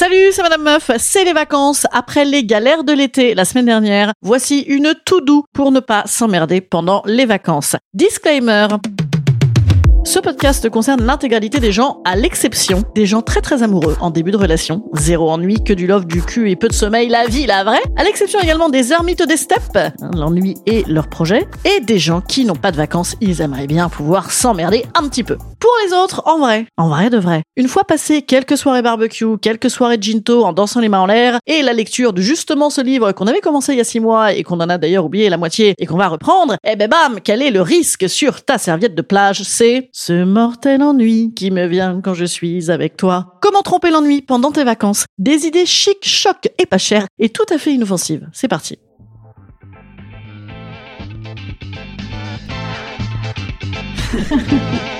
Salut, c'est Madame Meuf, c'est les vacances après les galères de l'été la semaine dernière. Voici une tout doux pour ne pas s'emmerder pendant les vacances. Disclaimer. Ce podcast concerne l'intégralité des gens, à l'exception des gens très très amoureux en début de relation. Zéro ennui, que du love, du cul et peu de sommeil, la vie, la vraie. À l'exception également des ermites des steppes, hein, l'ennui et leur projet. Et des gens qui n'ont pas de vacances, ils aimeraient bien pouvoir s'emmerder un petit peu. Pour les autres, en vrai, en vrai de vrai. Une fois passé quelques soirées barbecue, quelques soirées ginto en dansant les mains en l'air, et la lecture de justement ce livre qu'on avait commencé il y a six mois et qu'on en a d'ailleurs oublié la moitié et qu'on va reprendre, eh ben bam, quel est le risque sur ta serviette de plage? C'est ce mortel ennui qui me vient quand je suis avec toi. Comment tromper l'ennui pendant tes vacances? Des idées chic, choc et pas chères et tout à fait inoffensives. C'est parti.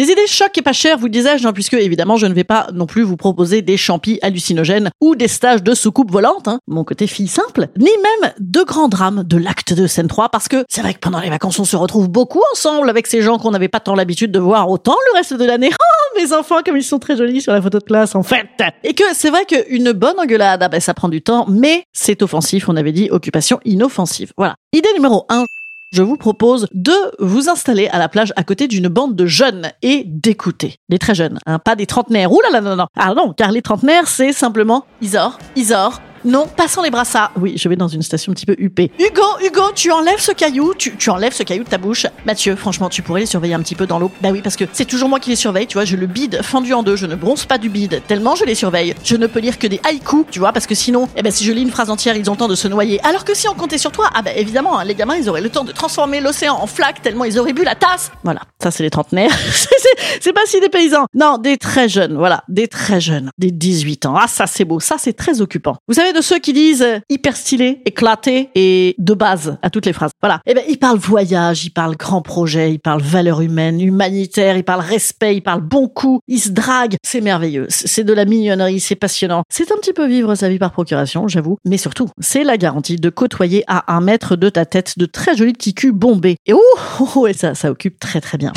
Des idées chocs et pas chères, vous disais-je, hein, puisque évidemment je ne vais pas non plus vous proposer des champis hallucinogènes ou des stages de soucoupe volante, hein, mon côté fille simple, ni même de grands drames de l'acte de scène 3, parce que c'est vrai que pendant les vacances on se retrouve beaucoup ensemble avec ces gens qu'on n'avait pas tant l'habitude de voir autant le reste de l'année. Oh, mes enfants, comme ils sont très jolis sur la photo de classe, en fait. Et que c'est vrai qu'une bonne engueulade, ah ben, ça prend du temps, mais c'est offensif, on avait dit occupation inoffensive. Voilà. Idée numéro 1, je vous propose de vous installer à la plage à côté d'une bande de jeunes et d'écouter. Les très jeunes, hein, pas des trentenaires. Ouh là là, non, non. Ah non, car les trentenaires, c'est simplement Isor, Isor, non, passons les brassards. Oui, je vais dans une station un petit peu huppée. Hugo, Hugo, tu enlèves ce caillou, tu, tu enlèves ce caillou de ta bouche. Mathieu, franchement, tu pourrais les surveiller un petit peu dans l'eau. Bah oui, parce que c'est toujours moi qui les surveille, tu vois, je le bide fendu en deux, je ne bronze pas du bide, tellement je les surveille. Je ne peux lire que des haïkus, tu vois, parce que sinon, eh ben si je lis une phrase entière, ils ont le temps de se noyer. Alors que si on comptait sur toi, ah bah évidemment, hein, les gamins, ils auraient le temps de transformer l'océan en flaque tellement ils auraient bu la tasse. Voilà, ça c'est les trentenaires. c'est pas si des paysans. Non, des très jeunes, voilà, des très jeunes, des 18 ans. Ah ça c'est beau, ça c'est très occupant. Vous savez de ceux qui disent hyper stylé, éclaté et de base à toutes les phrases. Voilà. Eh ben, il parle voyage, il parle grand projet, il parle valeur humaine, humanitaire, il parle respect, il parle bon coup, il se drague. C'est merveilleux. C'est de la mignonnerie, c'est passionnant. C'est un petit peu vivre sa vie par procuration, j'avoue. Mais surtout, c'est la garantie de côtoyer à un mètre de ta tête de très jolis petits culs bombés. Et ouh, oh, oh, et ça, ça occupe très très bien.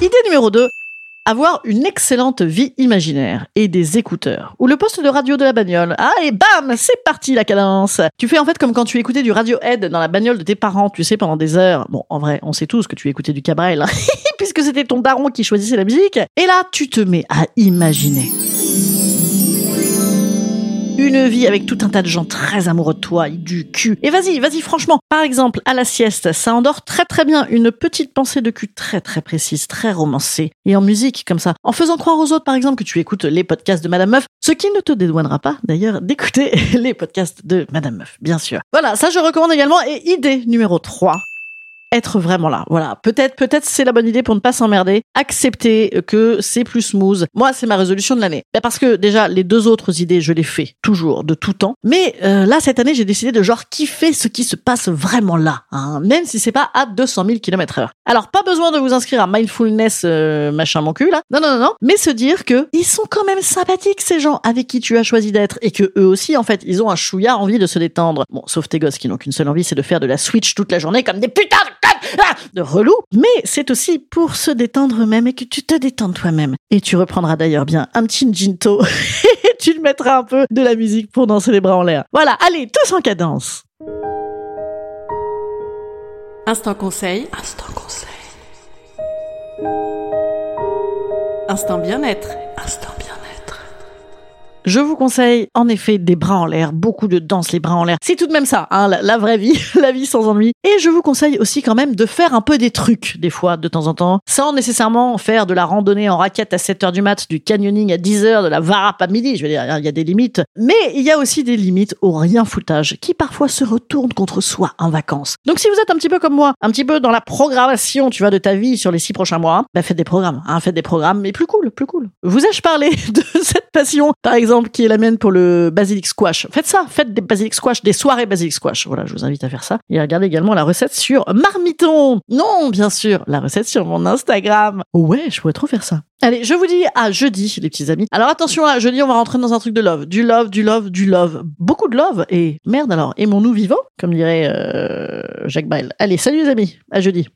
Idée numéro 2, avoir une excellente vie imaginaire et des écouteurs ou le poste de radio de la bagnole. Ah et bam, c'est parti la cadence. Tu fais en fait comme quand tu écoutais du Radiohead dans la bagnole de tes parents, tu sais pendant des heures. Bon, en vrai, on sait tous que tu écoutais du Cabrel hein. puisque c'était ton daron qui choisissait la musique. Et là, tu te mets à imaginer une vie avec tout un tas de gens très amoureux de toi, du cul. Et vas-y, vas-y, franchement. Par exemple, à la sieste, ça endort très très bien une petite pensée de cul très très précise, très romancée. Et en musique, comme ça. En faisant croire aux autres, par exemple, que tu écoutes les podcasts de Madame Meuf, ce qui ne te dédouanera pas, d'ailleurs, d'écouter les podcasts de Madame Meuf, bien sûr. Voilà, ça je recommande également. Et idée numéro 3 être vraiment là. Voilà. Peut-être, peut-être c'est la bonne idée pour ne pas s'emmerder. Accepter que c'est plus smooth. Moi, c'est ma résolution de l'année. Ben, parce que déjà, les deux autres idées, je les fais toujours, de tout temps. Mais euh, là, cette année, j'ai décidé de genre kiffer ce qui se passe vraiment là. Hein, même si c'est pas à 200 000 km heure. Alors, pas besoin de vous inscrire à mindfulness euh, machin mon cul là. Non, non, non, non. Mais se dire que ils sont quand même sympathiques ces gens avec qui tu as choisi d'être et que eux aussi, en fait, ils ont un chouïa envie de se détendre. Bon, sauf tes gosses qui n'ont qu'une seule envie, c'est de faire de la Switch toute la journée comme des putains de de relou, mais c'est aussi pour se détendre eux-mêmes et que tu te détendes toi-même. Et tu reprendras d'ailleurs bien un petit ginto et tu te mettras un peu de la musique pour danser les bras en l'air. Voilà, allez, tous en cadence. Instant conseil. Instant conseil. Instant bien-être. Je vous conseille en effet des bras en l'air, beaucoup de danse les bras en l'air. C'est tout de même ça, hein, la, vraie vie, la vie sans ennui. Et je vous conseille aussi quand même de faire un peu des trucs des fois, de temps en temps, sans nécessairement faire de la randonnée en raquette à 7 heures du mat, du canyoning à 10 heures, de la varap à midi. Je veux dire, il y a des limites. Mais il y a aussi des limites au rien foutage qui parfois se retournent contre soi en vacances. Donc si vous êtes un petit peu comme moi, un petit peu dans la programmation, tu vois, de ta vie sur les six prochains mois, bah faites des programmes, hein, faites des programmes, mais plus cool, plus cool. Vous ai-je parlé de cette passion, par qui est la mienne pour le basilic squash. Faites ça, faites des basilic squash, des soirées basilic squash. Voilà, je vous invite à faire ça. Et regardez également la recette sur Marmiton. Non, bien sûr, la recette sur mon Instagram. Ouais, je pourrais trop faire ça. Allez, je vous dis à jeudi, les petits amis. Alors attention, à jeudi, on va rentrer dans un truc de love. Du love, du love, du love. Beaucoup de love. Et merde alors, aimons-nous vivants, comme dirait euh, Jacques Brel. Allez, salut les amis, à jeudi.